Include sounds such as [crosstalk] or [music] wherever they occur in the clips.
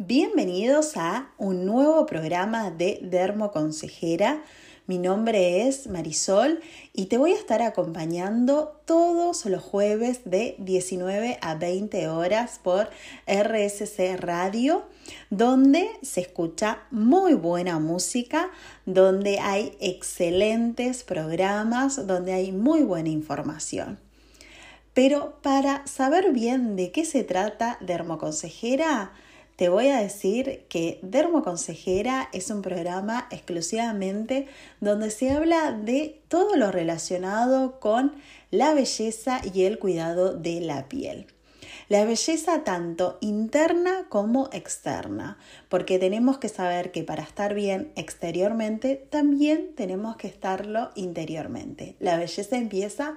Bienvenidos a un nuevo programa de Dermo Consejera. Mi nombre es Marisol y te voy a estar acompañando todos los jueves de 19 a 20 horas por RSC Radio, donde se escucha muy buena música, donde hay excelentes programas, donde hay muy buena información. Pero para saber bien de qué se trata Dermoconsejera, te voy a decir que Dermoconsejera es un programa exclusivamente donde se habla de todo lo relacionado con la belleza y el cuidado de la piel. La belleza tanto interna como externa, porque tenemos que saber que para estar bien exteriormente también tenemos que estarlo interiormente. La belleza empieza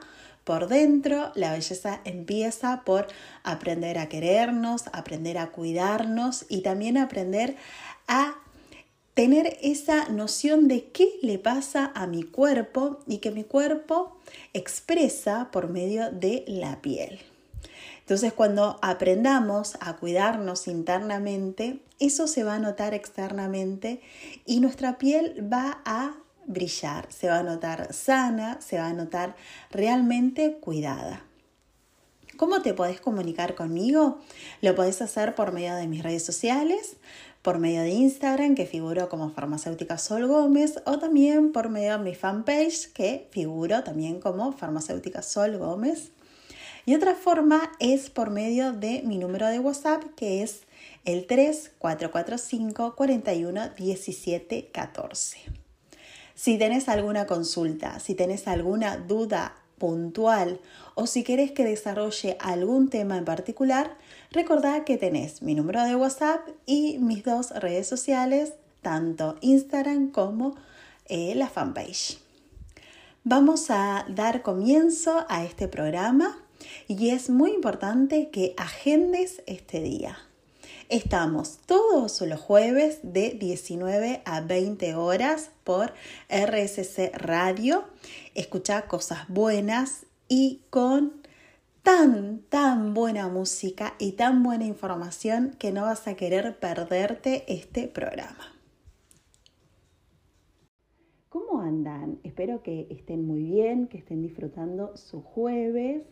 dentro, la belleza empieza por aprender a querernos, aprender a cuidarnos y también aprender a tener esa noción de qué le pasa a mi cuerpo y que mi cuerpo expresa por medio de la piel. Entonces cuando aprendamos a cuidarnos internamente, eso se va a notar externamente y nuestra piel va a brillar, se va a notar sana, se va a notar realmente cuidada. ¿Cómo te podés comunicar conmigo? Lo podés hacer por medio de mis redes sociales, por medio de Instagram, que figuro como farmacéutica Sol Gómez, o también por medio de mi fanpage, que figuro también como farmacéutica Sol Gómez. Y otra forma es por medio de mi número de WhatsApp, que es el 3445 41 17 14. Si tenés alguna consulta, si tenés alguna duda puntual o si querés que desarrolle algún tema en particular, recordá que tenés mi número de WhatsApp y mis dos redes sociales, tanto Instagram como eh, la fanpage. Vamos a dar comienzo a este programa y es muy importante que agendes este día. Estamos todos los jueves de 19 a 20 horas por RSC Radio. Escucha cosas buenas y con tan, tan buena música y tan buena información que no vas a querer perderte este programa. ¿Cómo andan? Espero que estén muy bien, que estén disfrutando su jueves.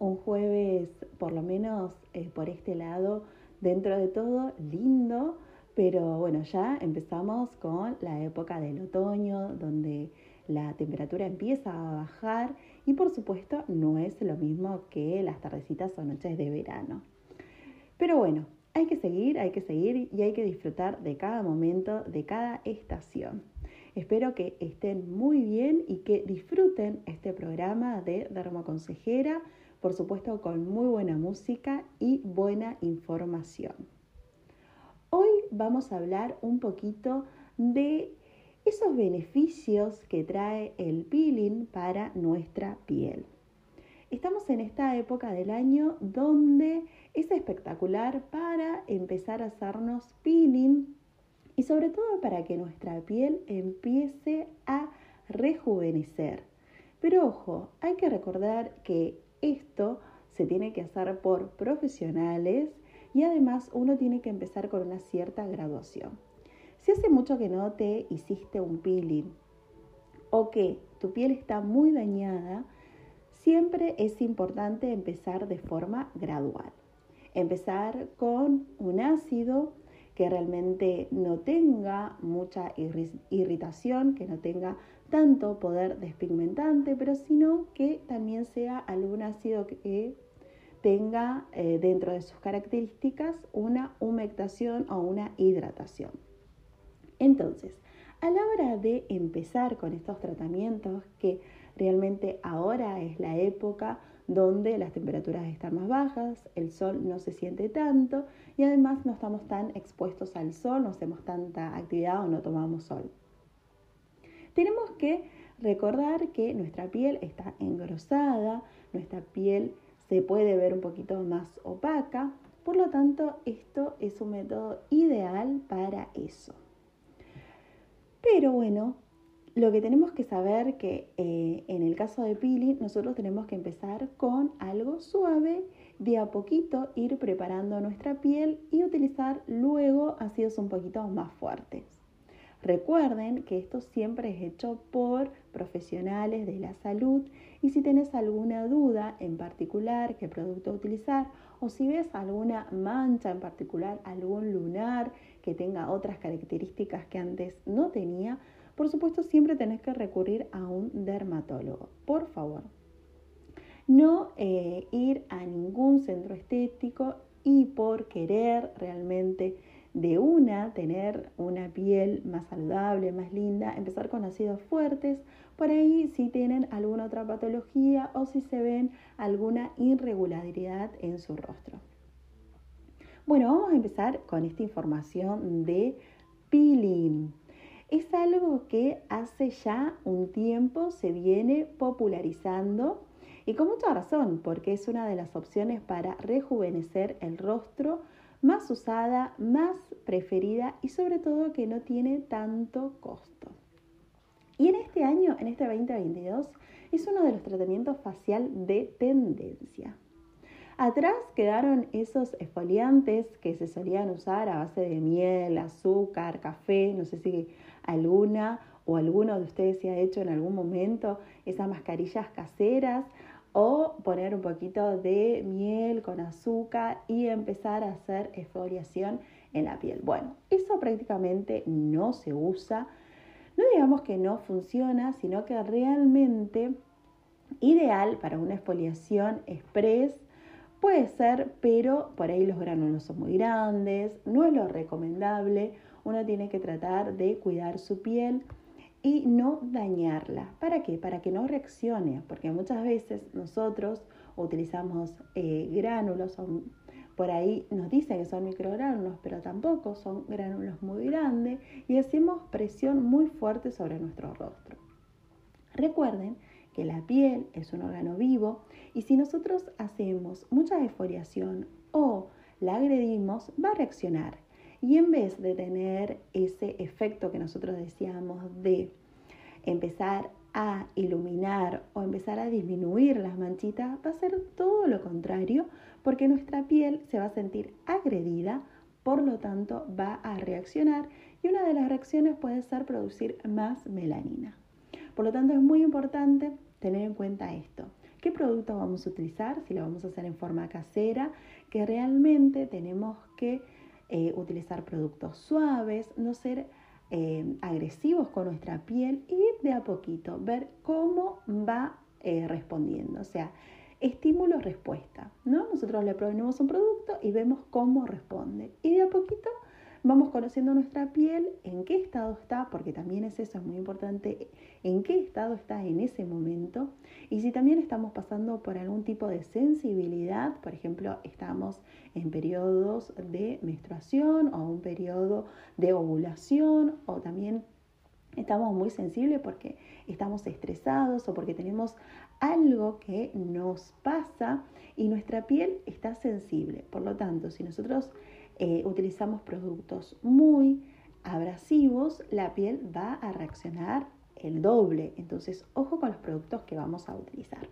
Un jueves, por lo menos eh, por este lado, dentro de todo lindo, pero bueno, ya empezamos con la época del otoño, donde la temperatura empieza a bajar y por supuesto no es lo mismo que las tardecitas o noches de verano. Pero bueno, hay que seguir, hay que seguir y hay que disfrutar de cada momento, de cada estación. Espero que estén muy bien y que disfruten este programa de Dermoconsejera por supuesto con muy buena música y buena información. Hoy vamos a hablar un poquito de esos beneficios que trae el peeling para nuestra piel. Estamos en esta época del año donde es espectacular para empezar a hacernos peeling y sobre todo para que nuestra piel empiece a rejuvenecer. Pero ojo, hay que recordar que esto se tiene que hacer por profesionales y además uno tiene que empezar con una cierta graduación. Si hace mucho que no te hiciste un peeling o que tu piel está muy dañada, siempre es importante empezar de forma gradual. Empezar con un ácido que realmente no tenga mucha irritación, que no tenga tanto poder despigmentante, pero sino que también sea algún ácido que tenga eh, dentro de sus características una humectación o una hidratación. Entonces, a la hora de empezar con estos tratamientos, que realmente ahora es la época donde las temperaturas están más bajas, el sol no se siente tanto y además no estamos tan expuestos al sol, no hacemos tanta actividad o no tomamos sol. Tenemos que recordar que nuestra piel está engrosada, nuestra piel se puede ver un poquito más opaca, por lo tanto esto es un método ideal para eso. Pero bueno, lo que tenemos que saber que eh, en el caso de peeling nosotros tenemos que empezar con algo suave de a poquito ir preparando nuestra piel y utilizar luego ácidos un poquito más fuertes. Recuerden que esto siempre es hecho por profesionales de la salud y si tienes alguna duda en particular qué producto utilizar o si ves alguna mancha en particular, algún lunar que tenga otras características que antes no tenía, por supuesto siempre tenés que recurrir a un dermatólogo. Por favor, no eh, ir a ningún centro estético y por querer realmente de una, tener una piel más saludable, más linda, empezar con ácidos fuertes, por ahí si tienen alguna otra patología o si se ven alguna irregularidad en su rostro. Bueno, vamos a empezar con esta información de peeling. Es algo que hace ya un tiempo se viene popularizando y con mucha razón, porque es una de las opciones para rejuvenecer el rostro más usada, más preferida y sobre todo que no tiene tanto costo. Y en este año, en este 2022, es uno de los tratamientos facial de tendencia. Atrás quedaron esos esfoliantes que se solían usar a base de miel, azúcar, café, no sé si alguna o alguno de ustedes se ha hecho en algún momento esas mascarillas caseras o poner un poquito de miel con azúcar y empezar a hacer exfoliación en la piel. Bueno, eso prácticamente no se usa. No digamos que no funciona, sino que realmente ideal para una exfoliación express puede ser, pero por ahí los gránulos son muy grandes, no es lo recomendable. Uno tiene que tratar de cuidar su piel y no dañarla. ¿Para qué? Para que no reaccione, porque muchas veces nosotros utilizamos eh, gránulos, por ahí nos dicen que son microgránulos, pero tampoco son gránulos muy grandes y hacemos presión muy fuerte sobre nuestro rostro. Recuerden que la piel es un órgano vivo y si nosotros hacemos mucha esfoliación o la agredimos, va a reaccionar y en vez de tener ese efecto que nosotros decíamos de empezar a iluminar o empezar a disminuir las manchitas, va a ser todo lo contrario porque nuestra piel se va a sentir agredida, por lo tanto va a reaccionar y una de las reacciones puede ser producir más melanina. Por lo tanto es muy importante tener en cuenta esto. ¿Qué producto vamos a utilizar? Si lo vamos a hacer en forma casera, que realmente tenemos que eh, utilizar productos suaves, no ser eh, agresivos con nuestra piel y de a poquito, ver cómo va eh, respondiendo. O sea, estímulo-respuesta, ¿no? Nosotros le proponemos un producto y vemos cómo responde. Y de a poquito Vamos conociendo nuestra piel, en qué estado está, porque también es eso, es muy importante, en qué estado está en ese momento. Y si también estamos pasando por algún tipo de sensibilidad, por ejemplo, estamos en periodos de menstruación o un periodo de ovulación o también estamos muy sensibles porque estamos estresados o porque tenemos algo que nos pasa y nuestra piel está sensible. Por lo tanto, si nosotros eh, utilizamos productos muy abrasivos, la piel va a reaccionar el doble. Entonces, ojo con los productos que vamos a utilizar.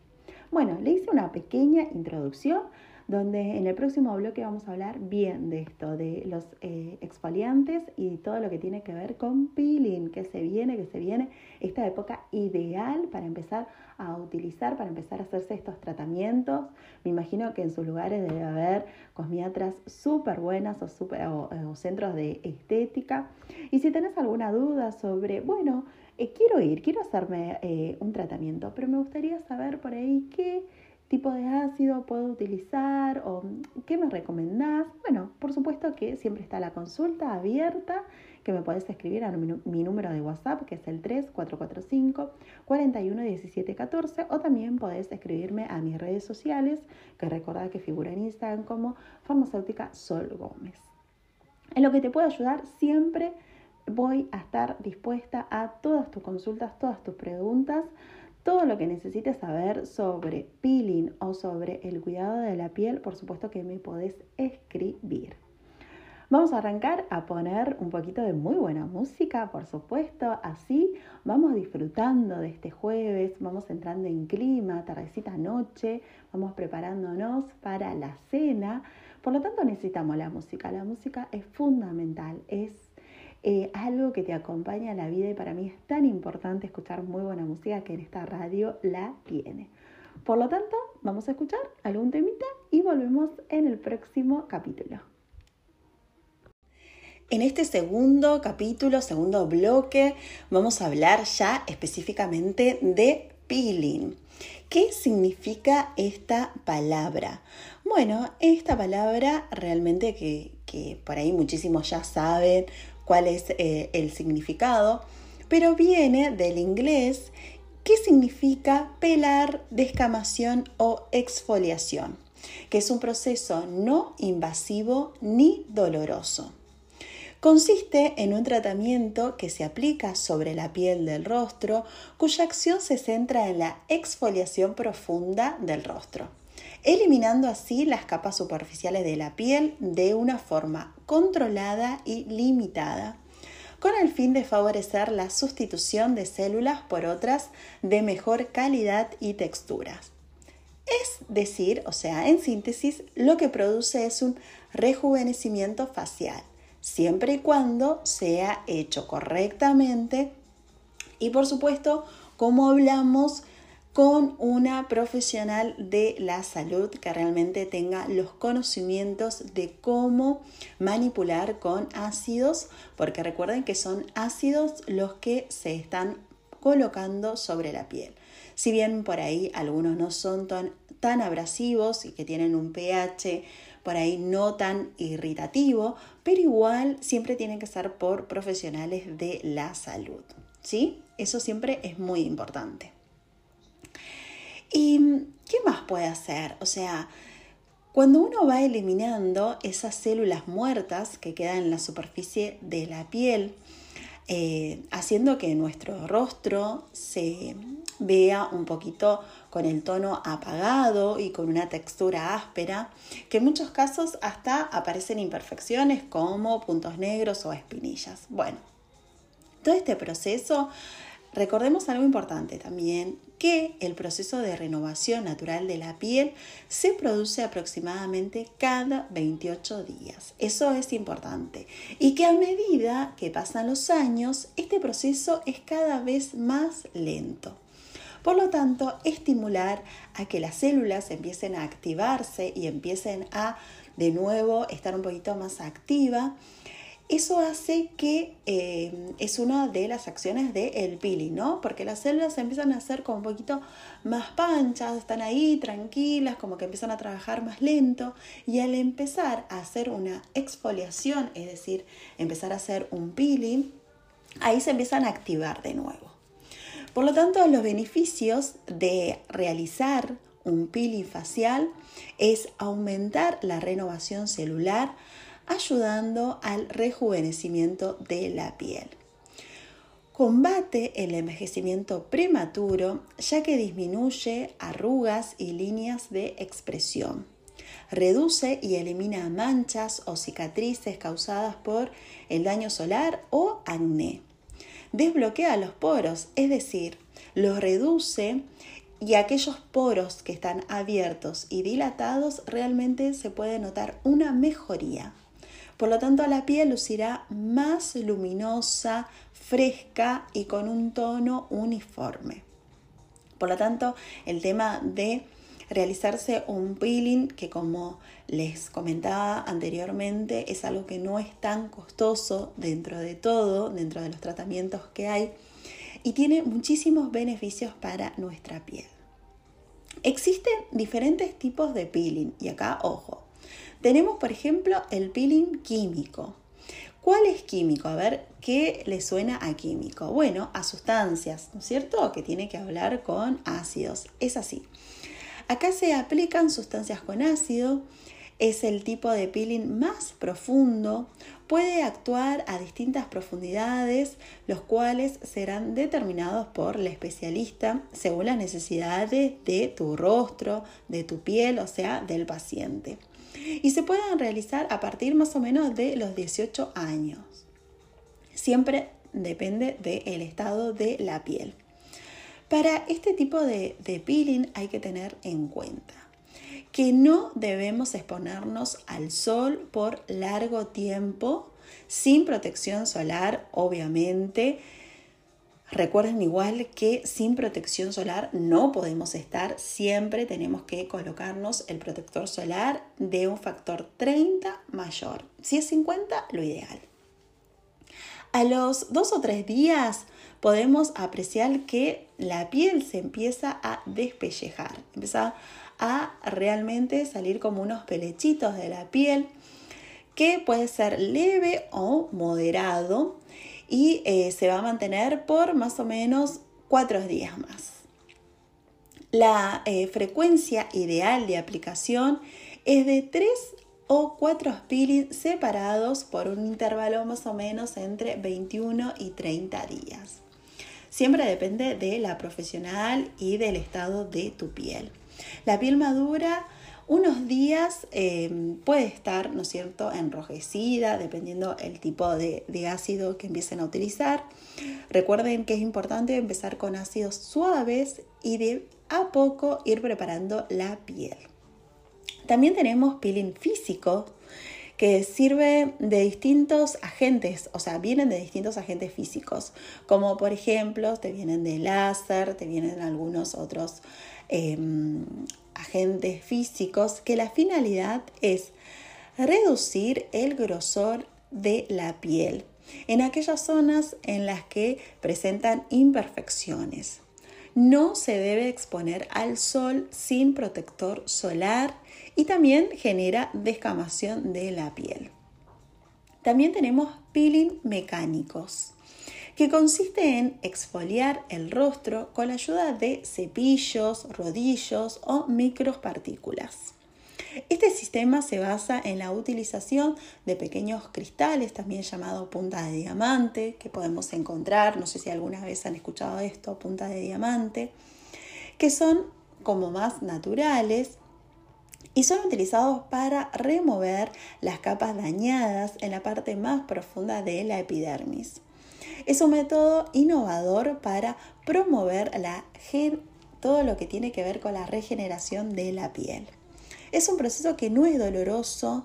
Bueno, le hice una pequeña introducción donde en el próximo bloque vamos a hablar bien de esto, de los eh, exfoliantes y todo lo que tiene que ver con peeling, que se viene, que se viene, esta época ideal para empezar a utilizar, para empezar a hacerse estos tratamientos. Me imagino que en sus lugares debe haber cosmiatras súper buenas o, o, centros de estética. Y si tenés alguna duda sobre, bueno, eh, quiero ir, quiero hacerme eh, un tratamiento, pero me gustaría saber por ahí qué tipo de ácido puedo utilizar o qué me recomendás. Bueno, por supuesto que siempre está la consulta abierta que me podés escribir a mi, número de WhatsApp que es el 3445 41 14 o también podés escribirme a mis redes sociales que recordad que figura en Instagram como farmacéutica Sol Gómez. En lo que te puedo ayudar siempre voy a estar dispuesta a todas tus consultas, todas tus preguntas todo lo que necesites saber sobre peeling o sobre el cuidado de la piel, por supuesto que me podés escribir. Vamos a arrancar a poner un poquito de muy buena música, por supuesto, así vamos disfrutando de este jueves, vamos entrando en clima, tardecita noche, vamos preparándonos para la cena. Por lo tanto necesitamos la música, la música es fundamental, es eh, algo que te acompaña en la vida y para mí es tan importante escuchar muy buena música que en esta radio la tiene. Por lo tanto, vamos a escuchar algún temita y volvemos en el próximo capítulo. En este segundo capítulo, segundo bloque, vamos a hablar ya específicamente de peeling. ¿Qué significa esta palabra? Bueno, esta palabra realmente que, por ahí muchísimos ya saben cuál es eh, el significado, pero viene del inglés ¿Qué significa pelar, descamación o exfoliación, que es un proceso no invasivo ni doloroso. Consiste en un tratamiento que se aplica sobre la piel del rostro, cuya acción se centra en la exfoliación profunda del rostro, eliminando así las capas superficiales de la piel de una forma controlada y limitada, con el fin de favorecer la sustitución de células por otras de mejor calidad y texturas. Es decir, o sea, en síntesis, lo que produce es un rejuvenecimiento facial siempre y cuando sea hecho correctamente y por supuesto, como hablamos, con una profesional de la salud que realmente tenga los conocimientos de cómo manipular con ácidos, porque recuerden que son ácidos los que se están colocando sobre la piel. Si bien por ahí algunos no son tan, tan abrasivos y que tienen un pH por ahí no tan irritativo, pero igual siempre tienen que ser por profesionales de la salud. ¿Sí? Eso siempre es muy importante. ¿Y qué más puede hacer? O sea, cuando uno va eliminando esas células muertas que quedan en la superficie de la piel, eh, haciendo que nuestro rostro se vea un poquito con el tono apagado y con una textura áspera, que en muchos casos hasta aparecen imperfecciones como puntos negros o espinillas. Bueno, todo este proceso, recordemos algo importante también, que el proceso de renovación natural de la piel se produce aproximadamente cada 28 días. Eso es importante. Y que a medida que pasan los años, este proceso es cada vez más lento. Por lo tanto, estimular a que las células empiecen a activarse y empiecen a de nuevo estar un poquito más activa. Eso hace que eh, es una de las acciones del peeling, ¿no? Porque las células empiezan a ser como un poquito más panchas, están ahí tranquilas, como que empiezan a trabajar más lento y al empezar a hacer una exfoliación, es decir, empezar a hacer un peeling, ahí se empiezan a activar de nuevo. Por lo tanto, los beneficios de realizar un peeling facial es aumentar la renovación celular, ayudando al rejuvenecimiento de la piel. Combate el envejecimiento prematuro ya que disminuye arrugas y líneas de expresión. Reduce y elimina manchas o cicatrices causadas por el daño solar o acné desbloquea los poros, es decir, los reduce y aquellos poros que están abiertos y dilatados realmente se puede notar una mejoría. Por lo tanto, la piel lucirá más luminosa, fresca y con un tono uniforme. Por lo tanto, el tema de realizarse un peeling que como les comentaba anteriormente es algo que no es tan costoso dentro de todo, dentro de los tratamientos que hay y tiene muchísimos beneficios para nuestra piel. Existen diferentes tipos de peeling y acá ojo. Tenemos por ejemplo el peeling químico. ¿Cuál es químico? A ver, ¿qué le suena a químico? Bueno, a sustancias, ¿no es cierto? Que tiene que hablar con ácidos. Es así. Acá se aplican sustancias con ácido, es el tipo de peeling más profundo, puede actuar a distintas profundidades, los cuales serán determinados por el especialista según las necesidades de tu rostro, de tu piel, o sea, del paciente. y se pueden realizar a partir más o menos de los 18 años. Siempre depende del estado de la piel. Para este tipo de, de peeling hay que tener en cuenta que no debemos exponernos al sol por largo tiempo, sin protección solar, obviamente. Recuerden igual que sin protección solar no podemos estar, siempre tenemos que colocarnos el protector solar de un factor 30 mayor. Si es 50, lo ideal. A los dos o tres días podemos apreciar que la piel se empieza a despellejar, empieza a realmente salir como unos pelechitos de la piel que puede ser leve o moderado y eh, se va a mantener por más o menos cuatro días más. La eh, frecuencia ideal de aplicación es de 3 o cuatro peelings separados por un intervalo más o menos entre 21 y 30 días. Siempre depende de la profesional y del estado de tu piel. La piel madura unos días eh, puede estar, ¿no es cierto?, enrojecida, dependiendo el tipo de, de, ácido que empiecen a utilizar. Recuerden que es importante empezar con ácidos suaves y de a poco ir preparando la piel. También tenemos peeling físico que sirve de distintos agentes, o sea, vienen de distintos agentes físicos, como por ejemplo, te vienen de láser, te vienen algunos otros em, agentes físicos, que la finalidad es reducir el grosor de la piel en aquellas zonas en las que presentan imperfecciones. No se debe exponer al sol sin protector solar y también genera descamación de la piel. También tenemos peeling mecánicos, que consiste en exfoliar el rostro con la ayuda de cepillos, rodillos o micropartículas. Este sistema se basa en la utilización de pequeños cristales, también llamado punta de diamante, que podemos encontrar, no sé si alguna vez han escuchado esto, punta de diamante, que son como más naturales y son utilizados para remover las capas dañadas en la parte más profunda de la epidermis. Es un método innovador para promover la, todo lo que tiene que ver con la regeneración de la piel. Es un proceso que no es doloroso,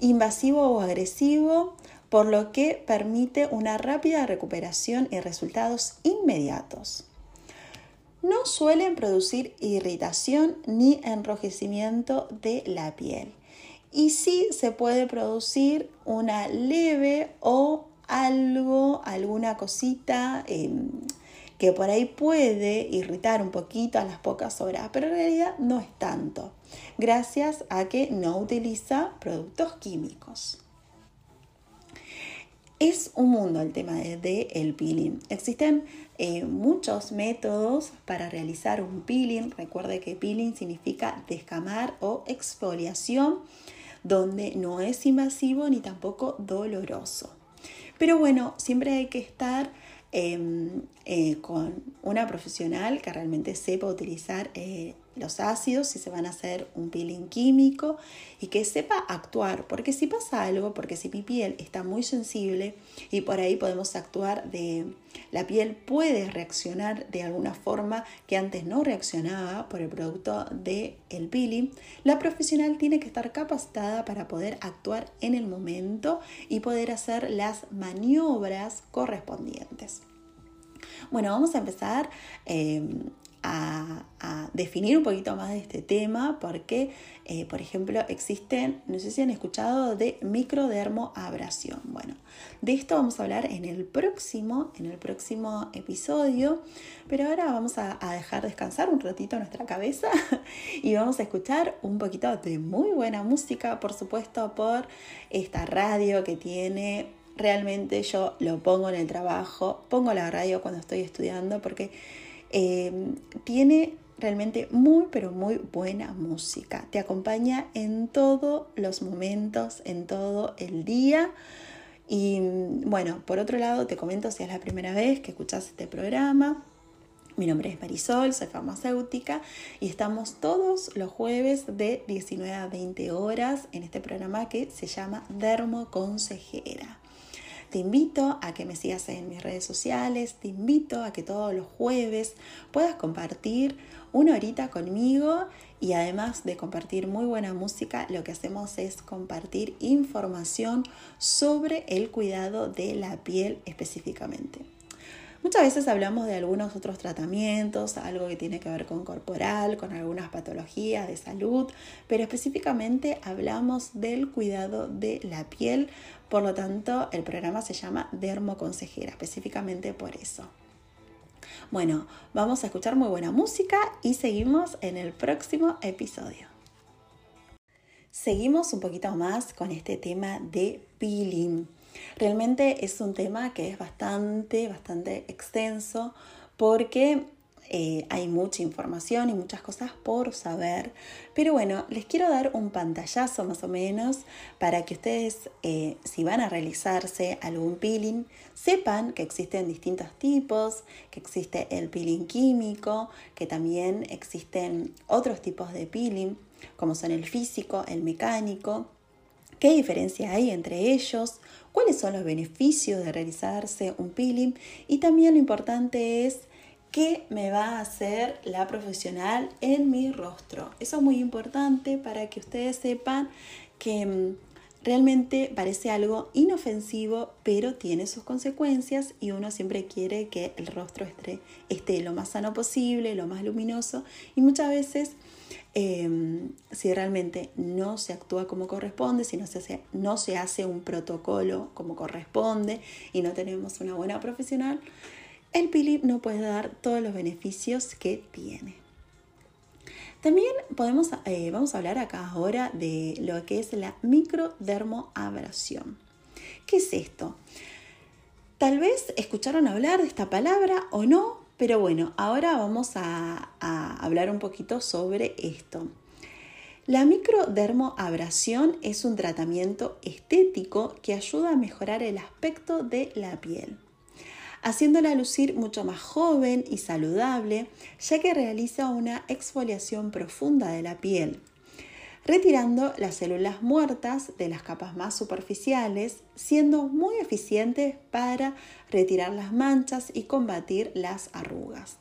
invasivo o agresivo, por lo que permite una rápida recuperación y resultados inmediatos no suelen producir irritación ni enrojecimiento de la piel. Y sí se puede producir una leve o algo, alguna cosita em, que por ahí puede irritar un poquito a las pocas horas, pero en realidad no es tanto, gracias a que no utiliza productos químicos. Es un mundo el tema del de, el peeling. Existen eh, muchos métodos para realizar un peeling. Recuerde que peeling significa descamar o exfoliación, donde no es invasivo ni tampoco doloroso. Pero bueno, siempre hay que estar em, eh, con una profesional que realmente sepa utilizar eh, los ácidos, si se van a hacer un peeling químico y que sepa actuar, porque si pasa algo, porque si mi piel está muy sensible y por ahí podemos actuar de, la piel puede reaccionar de alguna forma que antes no reaccionaba por el producto del el peeling, la profesional tiene que estar capacitada para poder actuar en el momento y poder hacer las maniobras correspondientes. Bueno, vamos a empezar eh, a, definir un poquito más de este tema porque, eh, por ejemplo, existen, no sé si han escuchado de microdermoabrasión. Bueno, de esto vamos a hablar en el próximo, en el próximo episodio, pero ahora vamos a, a dejar descansar un ratito nuestra cabeza [laughs] y vamos a escuchar un poquito de muy buena música, por supuesto, por esta radio que tiene realmente yo lo pongo en el trabajo, pongo la radio cuando estoy estudiando porque Em, tiene realmente muy, pero muy buena música. Te acompaña en todos los momentos, en todo el día. Y bueno, por otro lado, te comento si es la primera vez que escuchas este programa. Mi nombre es Marisol, soy farmacéutica y estamos todos los jueves de 19 a 20 horas en este programa que se llama Dermo Consejera. Te invito a que me sigas en mis redes sociales, te invito a que todos los jueves puedas compartir una horita conmigo y además de compartir muy buena música, lo que hacemos es compartir información sobre el cuidado de la piel específicamente. Muchas veces hablamos de algunos otros tratamientos, algo que tiene que ver con corporal, con algunas patologías de salud, pero específicamente hablamos del cuidado de la piel, por lo tanto el programa se llama Dermoconsejera, específicamente por eso. Bueno, vamos a escuchar muy buena música y seguimos en el próximo episodio. Seguimos un poquito más con este tema de peeling. Realmente es un tema que es bastante, bastante extenso porque eh, hay mucha información y muchas cosas por saber. Pero bueno, les quiero dar un pantallazo más o menos para que ustedes, eh, si van a realizarse algún peeling, sepan que existen distintos tipos, que existe el peeling químico, que también existen otros tipos de peeling, como son el físico, el mecánico. ¿Qué diferencia hay entre ellos? ¿Cuáles son los beneficios de realizarse un peeling? Y también lo importante es qué me va a hacer la profesional en mi rostro. Eso es muy importante para que ustedes sepan que mm, realmente parece algo inofensivo, pero tiene sus consecuencias y uno siempre quiere que el rostro esté, esté lo más sano posible, lo más luminoso y muchas veces Em, si realmente no se actúa como corresponde, si no se, hace, no se hace un protocolo como corresponde y no tenemos una buena profesional, el PILIP no puede dar todos los beneficios que tiene. También podemos, eh, vamos a hablar acá ahora de lo que es la microdermoabrasión. ¿Qué es esto? Tal vez escucharon hablar de esta palabra o no, pero bueno, ahora vamos a, hablar un poquito sobre esto. La microdermoabrasión es un tratamiento estético que ayuda a mejorar el aspecto de la piel, haciéndola lucir mucho más joven y saludable, ya que realiza una exfoliación profunda de la piel, retirando las células muertas de las capas más superficiales, siendo muy eficientes para retirar las manchas y combatir las arrugas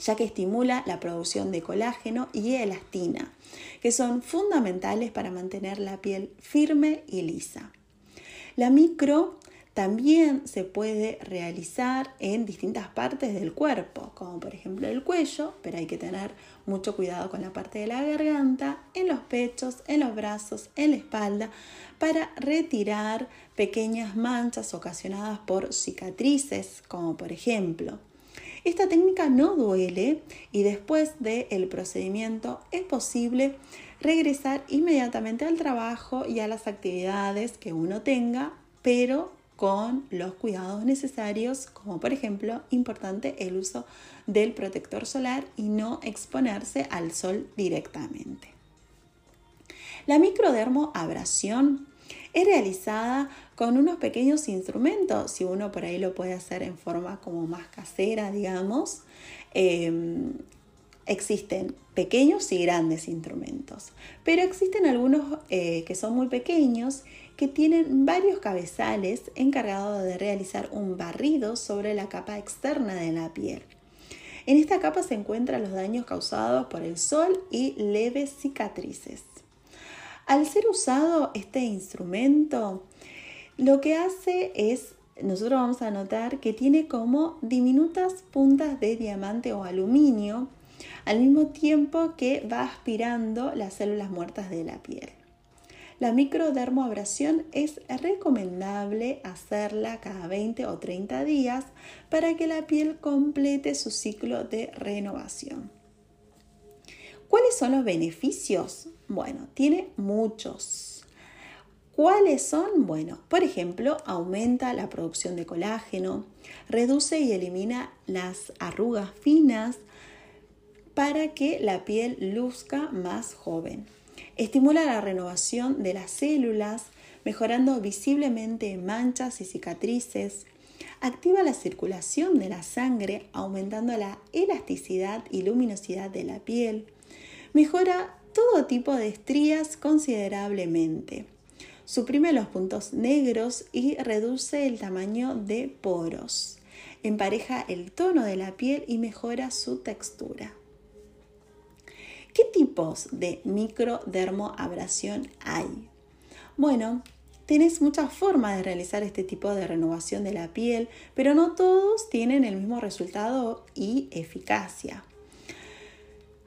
ya que estimula la producción de colágeno y elastina, que son fundamentales para mantener la piel firme y lisa. La micro también se puede realizar en distintas partes del cuerpo, como por ejemplo el cuello, pero hay que tener mucho cuidado con la parte de la garganta, en los pechos, en los brazos, en la espalda, para retirar pequeñas manchas ocasionadas por cicatrices, como por ejemplo. Esta técnica no duele y después del procedimiento es posible regresar inmediatamente al trabajo y a las actividades que uno tenga, pero con los cuidados necesarios, como por ejemplo, importante el uso del protector solar y no exponerse al sol directamente. La microdermoabrasión es realizada con unos pequeños instrumentos, si uno por ahí lo puede hacer en forma como más casera, digamos. Em, existen pequeños y grandes instrumentos, pero existen algunos eh, que son muy pequeños que tienen varios cabezales encargados de realizar un barrido sobre la capa externa de la piel. En esta capa se encuentran los daños causados por el sol y leves cicatrices. Al ser usado este instrumento, lo que hace es, nosotros vamos a notar que tiene como diminutas puntas de diamante o aluminio, al mismo tiempo que va aspirando las células muertas de la piel. La microdermoabrasión es recomendable hacerla cada 20 o 30 días para que la piel complete su ciclo de renovación. ¿Cuáles son los beneficios? Bueno, tiene muchos. ¿Cuáles son? Bueno, por ejemplo, aumenta la producción de colágeno, reduce y elimina las arrugas finas para que la piel luzca más joven. Estimula la renovación de las células, mejorando visiblemente manchas y cicatrices. Activa la circulación de la sangre, aumentando la elasticidad y luminosidad de la piel. Mejora todo tipo de estrías considerablemente. Suprime los puntos negros y reduce el tamaño de poros. Empareja el tono de la piel y mejora su textura. ¿Qué tipos de microdermoabrasión hay? Bueno, tenés muchas formas de realizar este tipo de renovación de la piel, pero no todos tienen el mismo resultado y eficacia.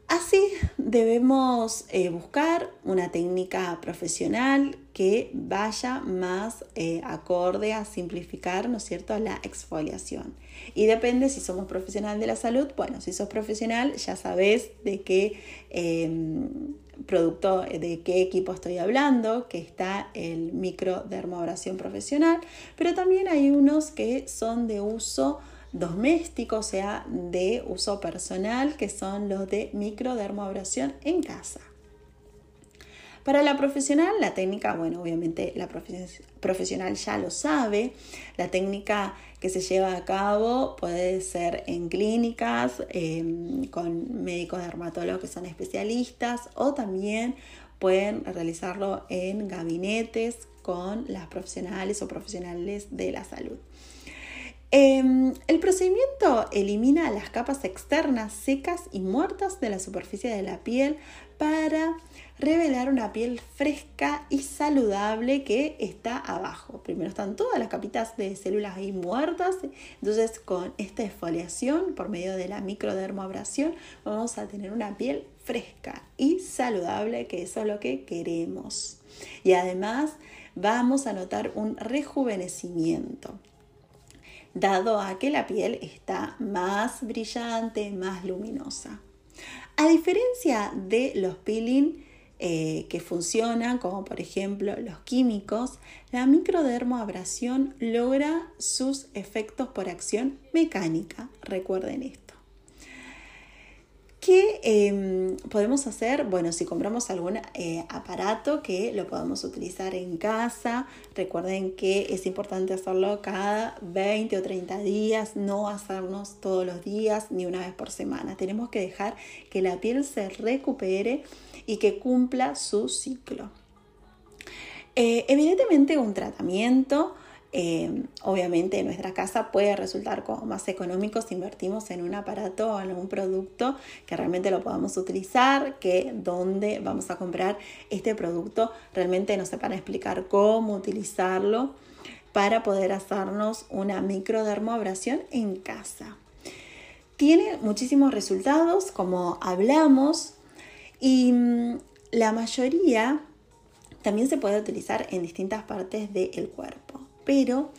Así debemos eh, buscar una técnica profesional que vaya más eh, acorde a simplificar, ¿no es cierto?, la exfoliación. Y depende si somos profesional de la salud, bueno, si sos profesional ya sabes de qué em, producto, de qué equipo estoy hablando, que está el microdermoabrasión profesional, pero también hay unos que son de uso domésticos, o sea, de uso personal, que son los de microdermoabrasión en casa. Para la profesional, la técnica, bueno, obviamente la profesional ya lo sabe, la técnica que se lleva a cabo puede ser en clínicas, em, con médicos dermatólogos que son especialistas o también pueden realizarlo en gabinetes con las profesionales o profesionales de la salud. Em, el procedimiento elimina las capas externas secas y muertas de la superficie de la piel para revelar una piel fresca y saludable que está abajo. Primero están todas las capitas de células ahí muertas, entonces con esta exfoliación por medio de la microdermoabrasión vamos a tener una piel fresca y saludable, que eso es lo que queremos. Y además vamos a notar un rejuvenecimiento dado a que la piel está más brillante, más luminosa. A diferencia de los peeling eh, que funcionan, como por ejemplo los químicos, la microdermoabrasión logra sus efectos por acción mecánica. Recuerden esto. ¿Qué em, podemos hacer? Bueno, si compramos algún eh, aparato que lo podamos utilizar en casa, recuerden que es importante hacerlo cada 20 o 30 días, no hacernos todos los días ni una vez por semana. Tenemos que dejar que la piel se recupere y que cumpla su ciclo. Eh, evidentemente un tratamiento eh, obviamente en nuestra casa puede resultar como más económico si invertimos en un aparato o en un producto que realmente lo podamos utilizar, que donde vamos a comprar este producto realmente nos sepan explicar cómo utilizarlo para poder hacernos una microdermoabrasión en casa. Tiene muchísimos resultados, como hablamos, y mm, la mayoría también se puede utilizar en distintas partes del cuerpo pero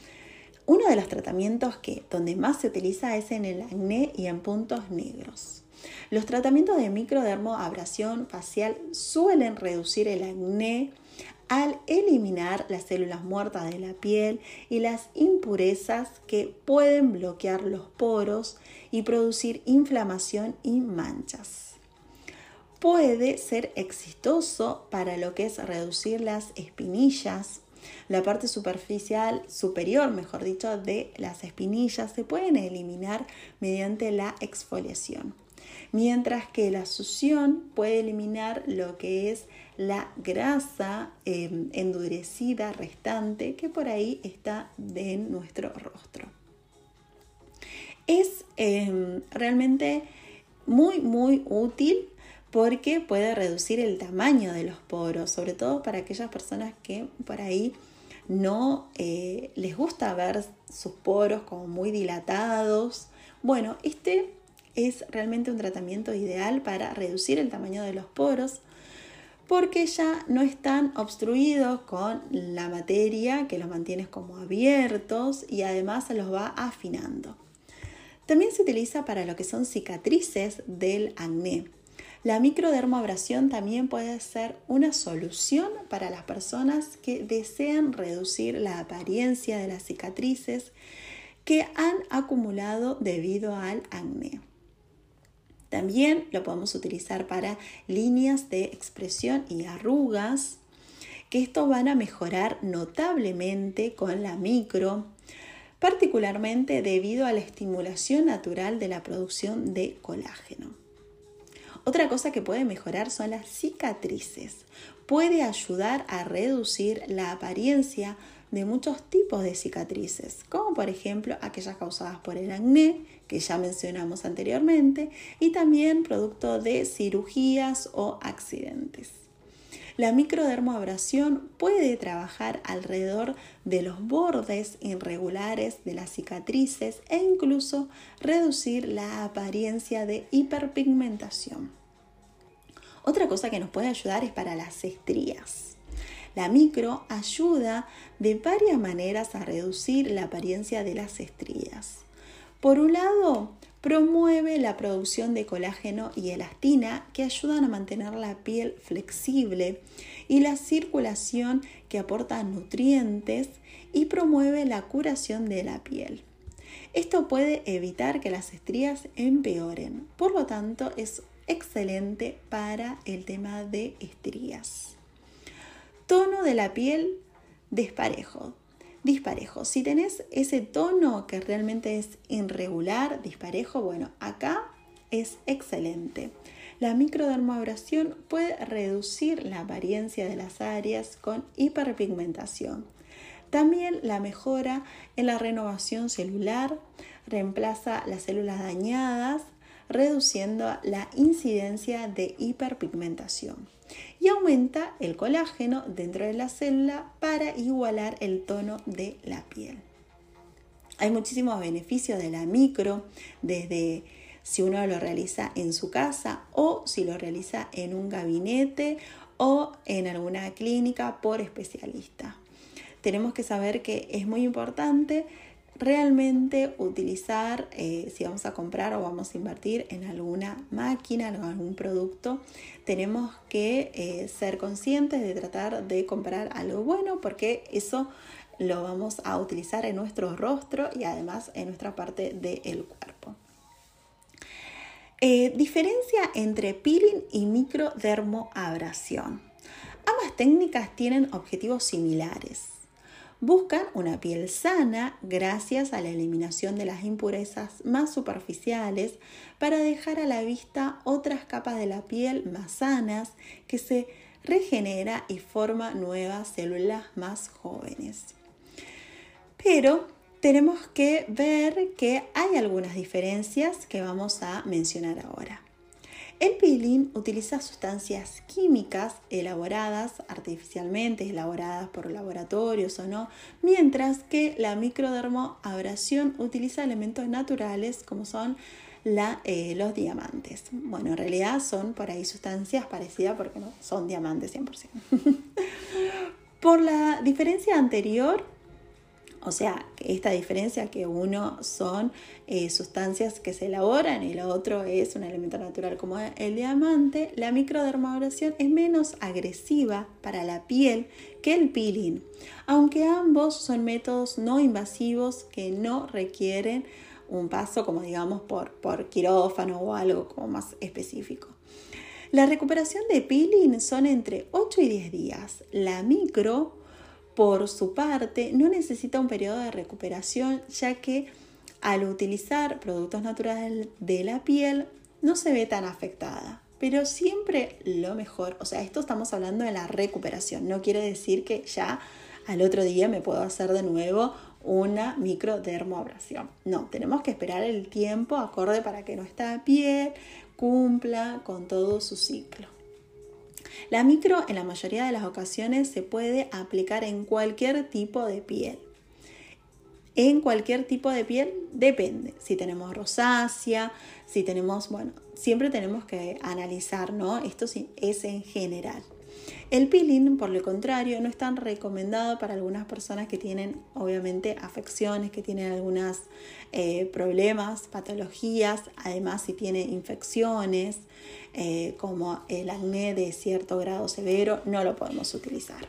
uno de los tratamientos que donde más se utiliza es en el acné y en puntos negros. Los tratamientos de microdermoabrasión facial suelen reducir el acné al eliminar las células muertas de la piel y las impurezas que pueden bloquear los poros y producir inflamación y manchas. Puede ser exitoso para lo que es reducir las espinillas, la parte superficial, superior, mejor dicho, de las espinillas se pueden eliminar mediante la exfoliación. Mientras que la succión puede eliminar lo que es la grasa em, endurecida restante que por ahí está en nuestro rostro. Es em, realmente muy muy útil porque puede reducir el tamaño de los poros, sobre todo para aquellas personas que por ahí no eh, les gusta ver sus poros como muy dilatados. Bueno, este es realmente un tratamiento ideal para reducir el tamaño de los poros porque ya no están obstruidos con la materia que los mantiene como abiertos y además se los va afinando. También se utiliza para lo que son cicatrices del acné. La microdermoabrasión también puede ser una solución para las personas que desean reducir la apariencia de las cicatrices que han acumulado debido al acné. También lo podemos utilizar para líneas de expresión y arrugas, que esto van a mejorar notablemente con la micro particularmente debido a la estimulación natural de la producción de colágeno. Otra cosa que puede mejorar son las cicatrices. Puede ayudar a reducir la apariencia de muchos tipos de cicatrices, como por ejemplo aquellas causadas por el acné, que ya mencionamos anteriormente, y también producto de cirugías o accidentes. La microdermoabrasión puede trabajar alrededor de los bordes irregulares de las cicatrices e incluso reducir la apariencia de hiperpigmentación. Otra cosa que nos puede ayudar es para las estrías. La micro ayuda de varias maneras a reducir la apariencia de las estrías. Por un lado, promueve la producción de colágeno y elastina que ayudan a mantener la piel flexible y la circulación que aporta nutrientes y promueve la curación de la piel. Esto puede evitar que las estrías empeoren, por lo tanto es excelente para el tema de estrías. Tono de la piel desparejo disparejo. Si tenés ese tono que realmente es irregular, disparejo, bueno, acá es excelente. La microdermoabrasión puede reducir la apariencia de las áreas con hiperpigmentación. También la mejora en la renovación celular, reemplaza las células dañadas, reduciendo la incidencia de hiperpigmentación y aumenta el colágeno dentro de la célula para igualar el tono de la piel. Hay muchísimos beneficios de la micro, desde si uno lo realiza en su casa o si lo realiza en un gabinete o en alguna clínica por especialista. Tenemos que saber que es muy importante realmente utilizar, eh, si vamos a comprar o vamos a invertir en alguna máquina o algún producto, tenemos que eh, ser conscientes de tratar de comprar algo bueno porque eso lo vamos a utilizar en nuestro rostro y además en nuestra parte del cuerpo. Eh, diferencia entre peeling y microdermoabrasión. Ambas técnicas tienen objetivos similares buscan una piel sana gracias a la eliminación de las impurezas más superficiales para dejar a la vista otras capas de la piel más sanas que se regenera y forma nuevas células más jóvenes. Pero tenemos que ver que hay algunas diferencias que vamos a mencionar ahora. El peeling utiliza sustancias químicas elaboradas artificialmente, elaboradas por laboratorios o no, mientras que la microdermoabrasión utiliza elementos naturales como son eh, los diamantes. Bueno, en realidad son por ahí sustancias parecidas porque no son diamantes 100%. [laughs] por la diferencia anterior, o sea, esta diferencia que uno son eh, sustancias que se elaboran y lo otro es un elemento natural como el diamante, la microdermabrasión es menos agresiva para la piel que el peeling, aunque ambos son métodos no invasivos que no requieren un paso como digamos por, por quirófano o algo como más específico. La recuperación de peeling son entre 8 y 10 días. La micro por su parte, no necesita un periodo de recuperación ya que al utilizar productos naturales de la piel no se ve tan afectada. Pero siempre lo mejor, o sea, esto estamos hablando de la recuperación, no quiere decir que ya al otro día me puedo hacer de nuevo una microdermoabrasión. No, tenemos que esperar el tiempo acorde para que nuestra piel cumpla con todo su ciclo. La micro en la mayoría de las ocasiones se puede aplicar en cualquier tipo de piel. En cualquier tipo de piel depende. Si tenemos rosácea, si tenemos, bueno, siempre tenemos que analizar, ¿no? Esto es en general. El peeling, por lo contrario, no es tan recomendado para algunas personas que tienen, obviamente, afecciones, que tienen algunos eh, problemas, patologías, además si tiene infecciones, eh, como el acné de cierto grado severo, no lo podemos utilizar.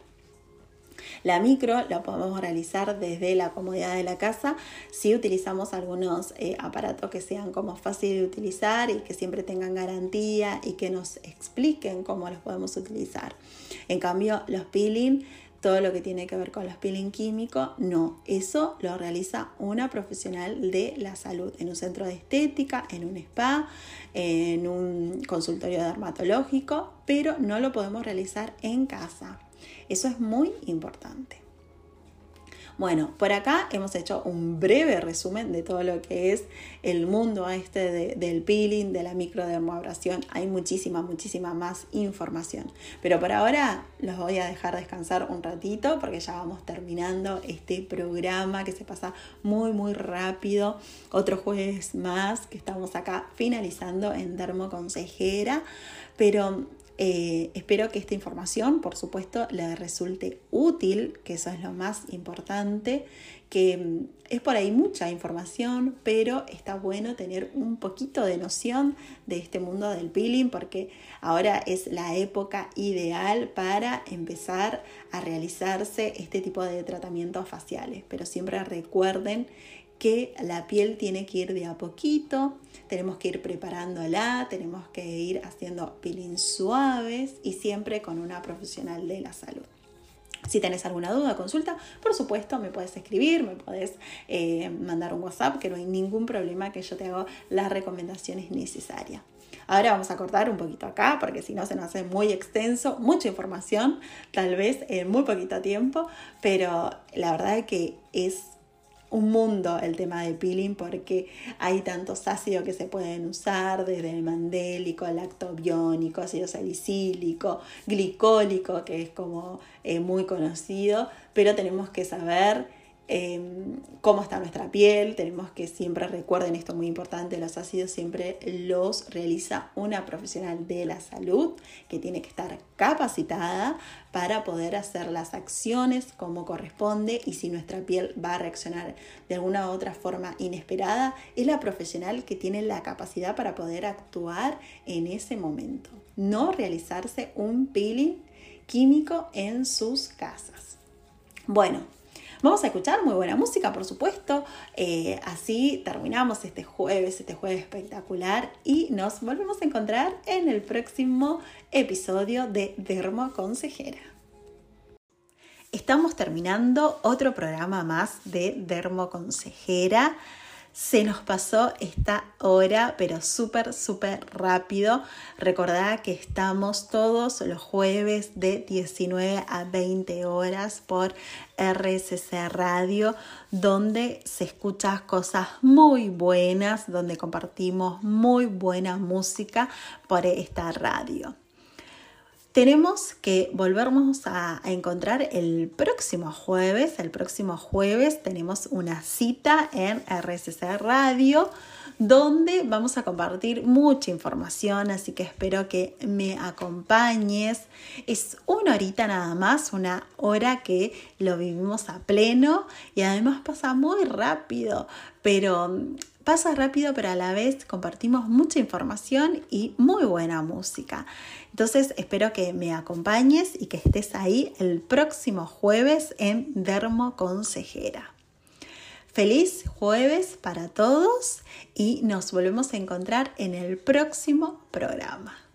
La micro la podemos realizar desde la comodidad de la casa si utilizamos algunos eh, aparatos que sean como fáciles de utilizar y que siempre tengan garantía y que nos expliquen cómo los podemos utilizar. En cambio, los peeling todo lo que tiene que ver con los peeling químicos, no, eso lo realiza una profesional de la salud en un centro de estética, en un spa, en un consultorio dermatológico, pero no lo podemos realizar en casa. Eso es muy importante. Bueno, por acá hemos hecho un breve resumen de todo lo que es el mundo este del peeling, de la microdermoabrasión. Hay muchísima, muchísima más información. Pero por ahora los voy a dejar descansar un ratito porque ya vamos terminando este programa que se pasa muy, muy rápido. Otro jueves más que estamos acá finalizando en Dermo Consejera. Pero eh, espero que esta información, por supuesto, le resulte útil, que eso es lo más importante, que mm, es por ahí mucha información, pero está bueno tener un poquito de noción de este mundo del peeling porque ahora es la época ideal para empezar a realizarse este tipo de tratamientos faciales. Pero siempre recuerden que la piel tiene que ir de a poquito, tenemos que ir preparándola, tenemos que ir haciendo peeling suaves y siempre con una profesional de la salud. Si tenés alguna duda, consulta, por supuesto me puedes escribir, me puedes eh, mandar un WhatsApp, que no hay ningún problema que yo te haga las recomendaciones necesarias. Ahora vamos a cortar un poquito acá porque si no se nos hace muy extenso, mucha información, tal vez en muy poquito tiempo, pero la verdad es que es un mundo el tema de peeling porque hay tantos ácidos que se pueden usar, desde el mandélico, lactobiónico, ácido salicílico, glicólico, que es como eh, muy conocido, pero tenemos que saber Em, cómo está nuestra piel. Tenemos que siempre recuerden esto muy importante, los ácidos siempre los realiza una profesional de la salud que tiene que estar capacitada para poder hacer las acciones como corresponde y si nuestra piel va a reaccionar de alguna u otra forma inesperada, es la profesional que tiene la capacidad para poder actuar en ese momento, no realizarse un peeling químico en sus casas. Bueno, Vamos a escuchar muy buena música, por supuesto. Eh, así terminamos este jueves, este jueves espectacular y nos volvemos a encontrar en el próximo episodio de Dermo Consejera. Estamos terminando otro programa más de Dermo Consejera. Se nos pasó esta hora, pero súper, súper rápido. Recordá que estamos todos los jueves de 19 a 20 horas por RSC Radio, donde se escuchan cosas muy buenas, donde compartimos muy buena música por esta radio tenemos que volvernos a, encontrar el próximo jueves. El próximo jueves tenemos una cita en RSC Radio donde vamos a compartir mucha información, así que espero que me acompañes. Es una horita nada más, una hora que lo vivimos a pleno y además pasa muy rápido, pero pasa rápido, pero a la vez compartimos mucha información y muy buena música. Entonces espero que me acompañes y que estés ahí el próximo jueves en Dermo Consejera. Feliz jueves para todos y nos volvemos a encontrar en el próximo programa.